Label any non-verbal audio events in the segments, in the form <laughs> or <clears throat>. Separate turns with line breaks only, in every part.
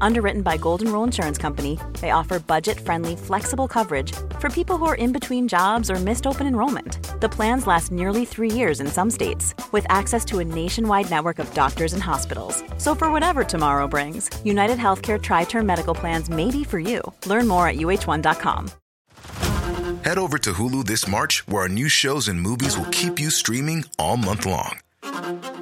Underwritten by Golden Rule Insurance Company, they offer budget friendly, flexible coverage for people who are in between jobs or missed open enrollment. The plans last nearly three years in some states, with access to a nationwide network of doctors and hospitals. So, for whatever tomorrow brings, United Healthcare Tri Term Medical Plans may be for you. Learn more at uh1.com.
Head over to Hulu this March, where our new shows and movies will keep you streaming all month long.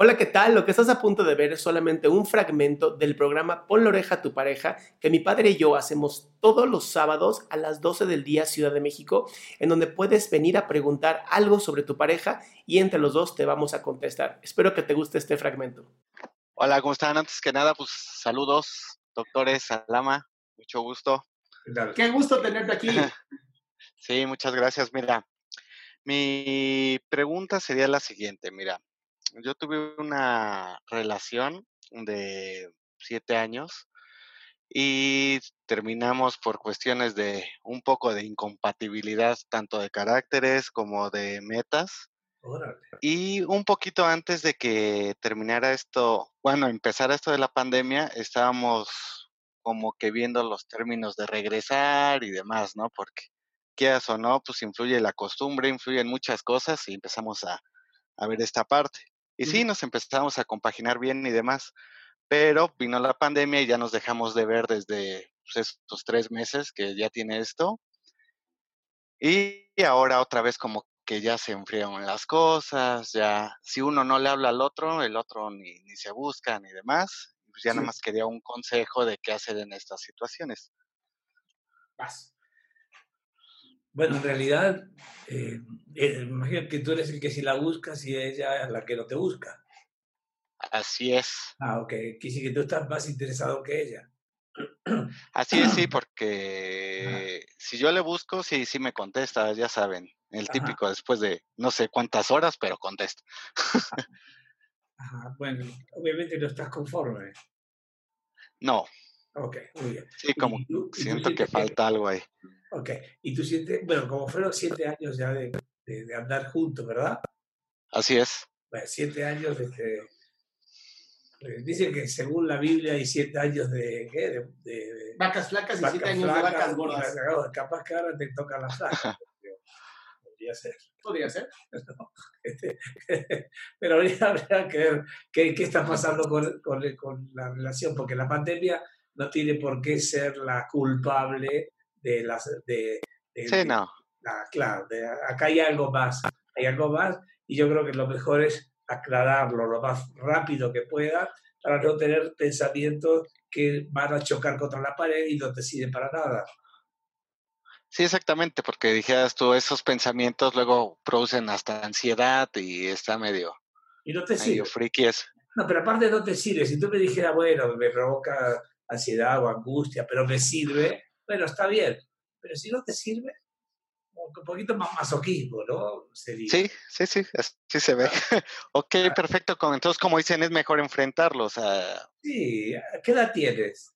Hola, ¿qué tal? Lo que estás a punto de ver es solamente un fragmento del programa Pon la oreja a tu pareja que mi padre y yo hacemos todos los sábados a las 12 del día Ciudad de México, en donde puedes venir a preguntar algo sobre tu pareja y entre los dos te vamos a contestar. Espero que te guste este fragmento.
Hola, ¿cómo están? Antes que nada, pues saludos, doctores, Salama, mucho gusto.
Qué gusto tenerte aquí. <laughs>
sí, muchas gracias. Mira, mi pregunta sería la siguiente, mira yo tuve una relación de siete años y terminamos por cuestiones de un poco de incompatibilidad, tanto de caracteres como de metas. Y un poquito antes de que terminara esto, bueno, empezara esto de la pandemia, estábamos como que viendo los términos de regresar y demás, ¿no? Porque quieras o no, pues influye la costumbre, influyen muchas cosas y empezamos a, a ver esta parte. Y sí, nos empezamos a compaginar bien y demás, pero vino la pandemia y ya nos dejamos de ver desde pues, estos tres meses que ya tiene esto. Y ahora otra vez como que ya se enfriaron las cosas, ya si uno no le habla al otro, el otro ni, ni se busca ni demás. Pues ya nada más quería un consejo de qué hacer en estas situaciones.
Vas. Bueno, en realidad, eh, eh, imagino que tú eres el que si la buscas y ella es la que no te busca.
Así es.
Ah, ok. Quise que tú estás más interesado que ella.
Así es, sí, <clears throat> porque si yo le busco, sí, sí me contesta, ya saben. El típico después de no sé cuántas horas, pero contesta.
Ajá, bueno, obviamente no estás conforme.
No.
Ok, muy bien.
Sí, como siento que falta algo ahí.
Ok, y tú sientes, bueno, como fueron siete años ya de, de, andar juntos, ¿verdad?
Así es.
Bueno, siete años de que... Eh, dicen que según la Biblia hay siete años de... ¿qué? de, de
vacas flacas y siete años de vacas gordas.
capaz que ahora te toca la flaca. <laughs> Podría ser.
Podría ser. <laughs>
Este, <laughs> pero habría, que ver qué, qué está pasando con, con, con la relación, porque la pandemia no tiene por qué ser la culpable de las... De,
sí, no.
claro, acá hay algo más, hay algo más y yo creo que lo mejor es aclararlo lo más rápido que pueda para no tener pensamientos que van a chocar contra la pared y no te sirven para nada.
Sí, exactamente, porque dijeras tú, esos pensamientos luego producen hasta ansiedad y está medio,
y no te medio
friki.
No, pero aparte no te sirve. Si tú me dijeras, bueno, me provoca ansiedad o angustia, pero me sirve, bueno, está bien. Pero si no te sirve, un poquito más masoquismo, ¿no?
Sí, sí, sí, así se ve. <laughs> ok, ah. perfecto. Entonces, como dicen, es mejor enfrentarlos. A...
Sí, ¿qué edad tienes?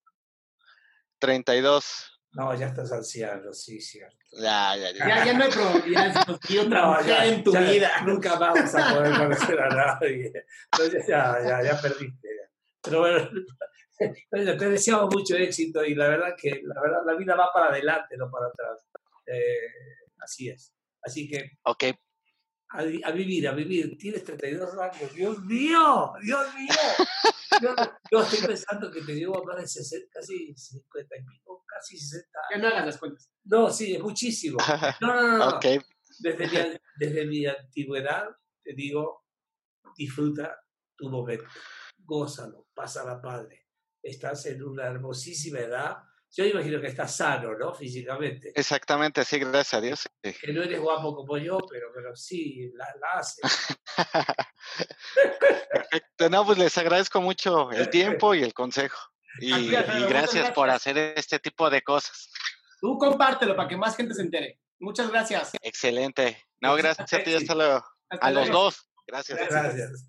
32.
No, ya estás anciano, sí, cierto.
Ya, ya,
ya. Ya, ya no hay probabilidades de otra <laughs> no, en tu vida.
Nunca vamos a poder conocer a nadie. Entonces ya, ya, ya perdiste. Pero bueno, <laughs> te deseamos mucho éxito y la verdad que la verdad la vida va para adelante, no para atrás. Eh, así es. Así que
Ok.
a, vivir, a vivir. Tienes 32 años. Dios mío, Dios mío. <laughs> Yo, estoy pensando que te llevo más de 60, casi 50 y pico, casi 60
Que no hagas las cuentas.
No, sí, es muchísimo. <laughs> No, no, no.
okay.
desde, mi, desde mi antigüedad te digo, disfruta tu momento, gózalo, pásala padre. Estás en una hermosísima edad. Yo imagino que estás sano, ¿no? Físicamente.
Exactamente, sí, gracias a Dios. sí.
Que no eres guapo como yo, pero, pero sí, la, la haces. <laughs>
Perfecto. No, pues les agradezco mucho el tiempo y el consejo. <laughs> Y, gracias por hacer este tipo de cosas.
Tú compártelo para que más gente se entere. Muchas gracias.
Excelente. No, gracias a ti, hasta luego.
Hasta
A los dos. Gracias.
Gracias.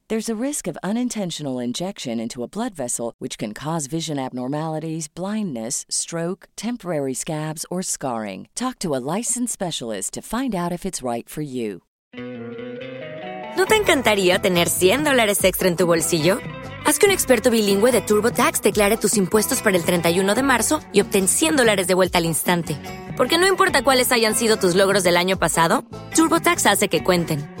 There's a risk of unintentional injection into a blood vessel, which can cause vision abnormalities, blindness, stroke, temporary scabs, or scarring. Talk to a licensed specialist to find out if it's right for you.
¿No te encantaría tener 100 dólares extra en tu bolsillo? Haz que un experto bilingüe de TurboTax declare tus impuestos para el 31 de marzo y obtén 100 dólares de vuelta al instante. Porque no importa cuáles hayan sido tus logros del año pasado, TurboTax hace que cuenten.